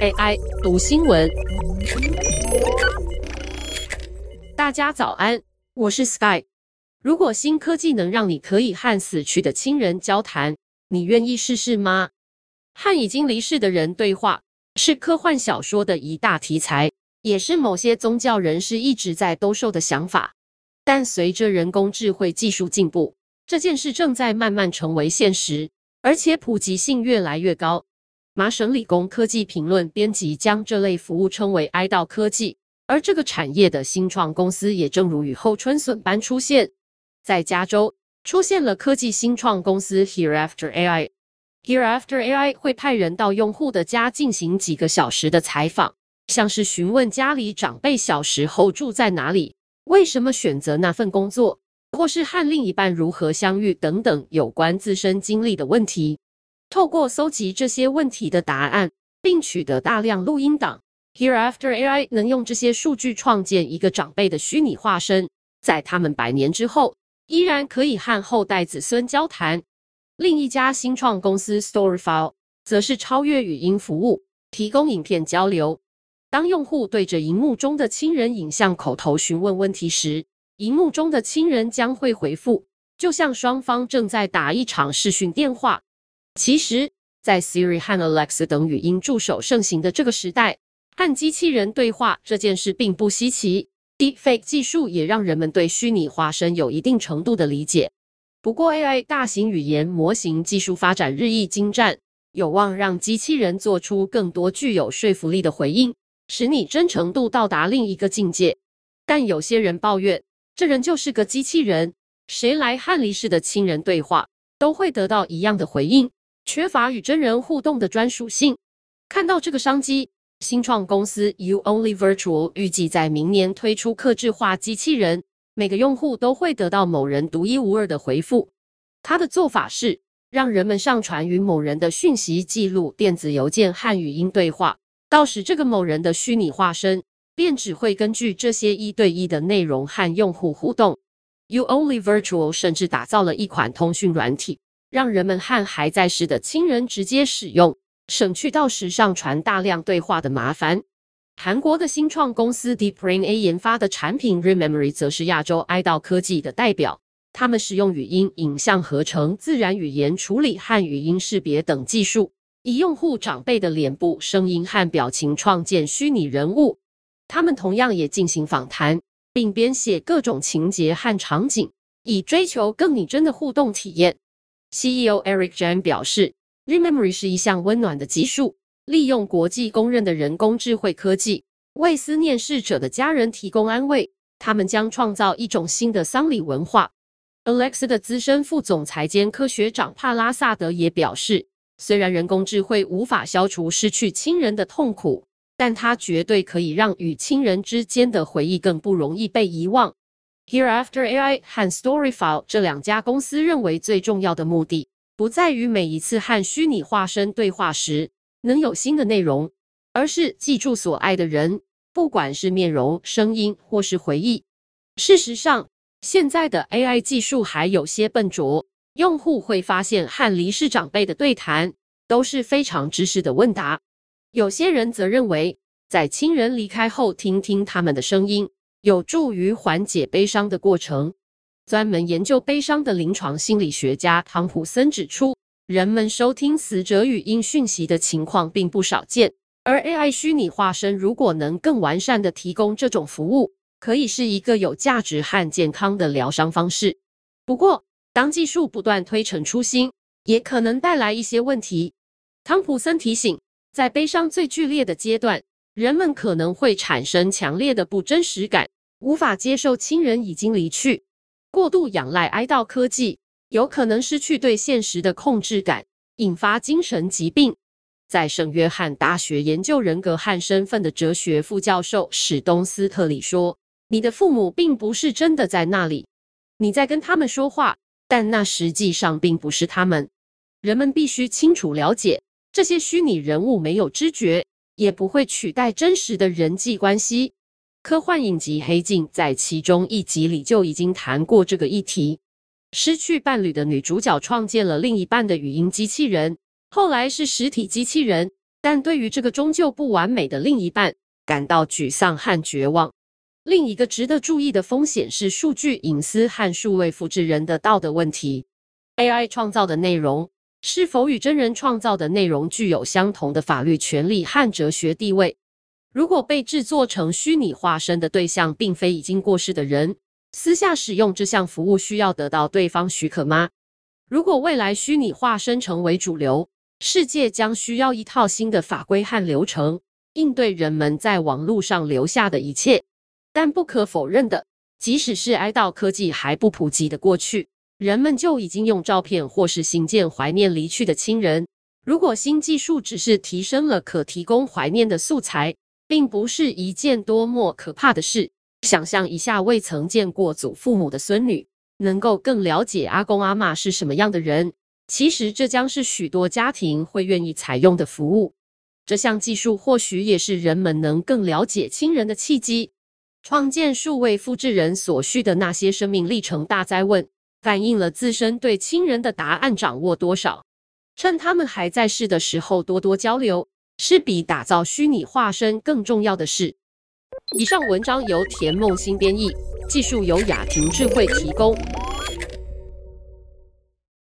AI 读新闻，大家早安，我是 Sky。如果新科技能让你可以和死去的亲人交谈，你愿意试试吗？和已经离世的人对话是科幻小说的一大题材，也是某些宗教人士一直在兜售的想法。但随着人工智慧技术进步，这件事正在慢慢成为现实，而且普及性越来越高。麻省理工科技评论编辑将这类服务称为“哀悼科技”，而这个产业的新创公司也正如雨后春笋般出现。在加州，出现了科技新创公司 Hereafter AI。Hereafter AI 会派人到用户的家进行几个小时的采访，像是询问家里长辈小时候住在哪里，为什么选择那份工作，或是和另一半如何相遇等等有关自身经历的问题。透过搜集这些问题的答案，并取得大量录音档，Hereafter AI 能用这些数据创建一个长辈的虚拟化身，在他们百年之后，依然可以和后代子孙交谈。另一家新创公司 Storyfile 则是超越语音服务，提供影片交流。当用户对着荧幕中的亲人影像口头询问问题时，荧幕中的亲人将会回复，就像双方正在打一场视讯电话。其实，在 Siri 和 Alexa 等语音助手盛行的这个时代，和机器人对话这件事并不稀奇。Deepfake 技术也让人们对虚拟化身有一定程度的理解。不过，AI 大型语言模型技术发展日益精湛，有望让机器人做出更多具有说服力的回应，使你真诚度到达另一个境界。但有些人抱怨，这人就是个机器人，谁来和离世的亲人对话，都会得到一样的回应。缺乏与真人互动的专属性。看到这个商机，新创公司 You-Only Virtual 预计在明年推出客制化机器人，每个用户都会得到某人独一无二的回复。他的做法是让人们上传与某人的讯息记录、电子邮件和语音对话，到时这个某人的虚拟化身便只会根据这些一对一的内容和用户互动。You-Only Virtual 甚至打造了一款通讯软体。让人们和还在世的亲人直接使用，省去到时上传大量对话的麻烦。韩国的新创公司 DeepBrain A 研发的产品 Rememory 则是亚洲哀悼科技的代表。他们使用语音、影像合成、自然语言处理和语音识别等技术，以用户长辈的脸部、声音和表情创建虚拟人物。他们同样也进行访谈，并编写各种情节和场景，以追求更拟真的互动体验。CEO Eric Jan 表示，Rememory 是一项温暖的技术，利用国际公认的人工智慧科技，为思念逝者的家人提供安慰。他们将创造一种新的丧礼文化。Alex 的资深副总裁兼科学长帕拉萨德也表示，虽然人工智慧无法消除失去亲人的痛苦，但它绝对可以让与亲人之间的回忆更不容易被遗忘。Hereafter AI 和 Storyfile 这两家公司认为，最重要的目的不在于每一次和虚拟化身对话时能有新的内容，而是记住所爱的人，不管是面容、声音或是回忆。事实上，现在的 AI 技术还有些笨拙，用户会发现和离世长辈的对谈都是非常知识的问答。有些人则认为，在亲人离开后，听听他们的声音。有助于缓解悲伤的过程。专门研究悲伤的临床心理学家汤普森指出，人们收听死者语音讯息的情况并不少见，而 AI 虚拟化身如果能更完善地提供这种服务，可以是一个有价值和健康的疗伤方式。不过，当技术不断推陈出新，也可能带来一些问题。汤普森提醒，在悲伤最剧烈的阶段，人们可能会产生强烈的不真实感。无法接受亲人已经离去，过度仰赖哀悼科技，有可能失去对现实的控制感，引发精神疾病。在圣约翰大学研究人格和身份的哲学副教授史东斯特里说：“你的父母并不是真的在那里，你在跟他们说话，但那实际上并不是他们。人们必须清楚了解，这些虚拟人物没有知觉，也不会取代真实的人际关系。”科幻影集《黑镜》在其中一集里就已经谈过这个议题。失去伴侣的女主角创建了另一半的语音机器人，后来是实体机器人，但对于这个终究不完美的另一半，感到沮丧和绝望。另一个值得注意的风险是数据隐私和数位复制人的道德问题。AI 创造的内容是否与真人创造的内容具有相同的法律权利和哲学地位？如果被制作成虚拟化身的对象并非已经过世的人，私下使用这项服务需要得到对方许可吗？如果未来虚拟化身成为主流，世界将需要一套新的法规和流程，应对人们在网络上留下的一切。但不可否认的，即使是哀悼科技还不普及的过去，人们就已经用照片或是信件怀念离去的亲人。如果新技术只是提升了可提供怀念的素材，并不是一件多么可怕的事。想象一下，未曾见过祖父母的孙女，能够更了解阿公阿嬷是什么样的人。其实，这将是许多家庭会愿意采用的服务。这项技术或许也是人们能更了解亲人的契机。创建数位复制人所需的那些生命历程大哉问，反映了自身对亲人的答案掌握多少。趁他们还在世的时候多多交流，是比打造虚拟化身更重要的事。以上文章由田梦新编译，技术由雅婷智慧提供。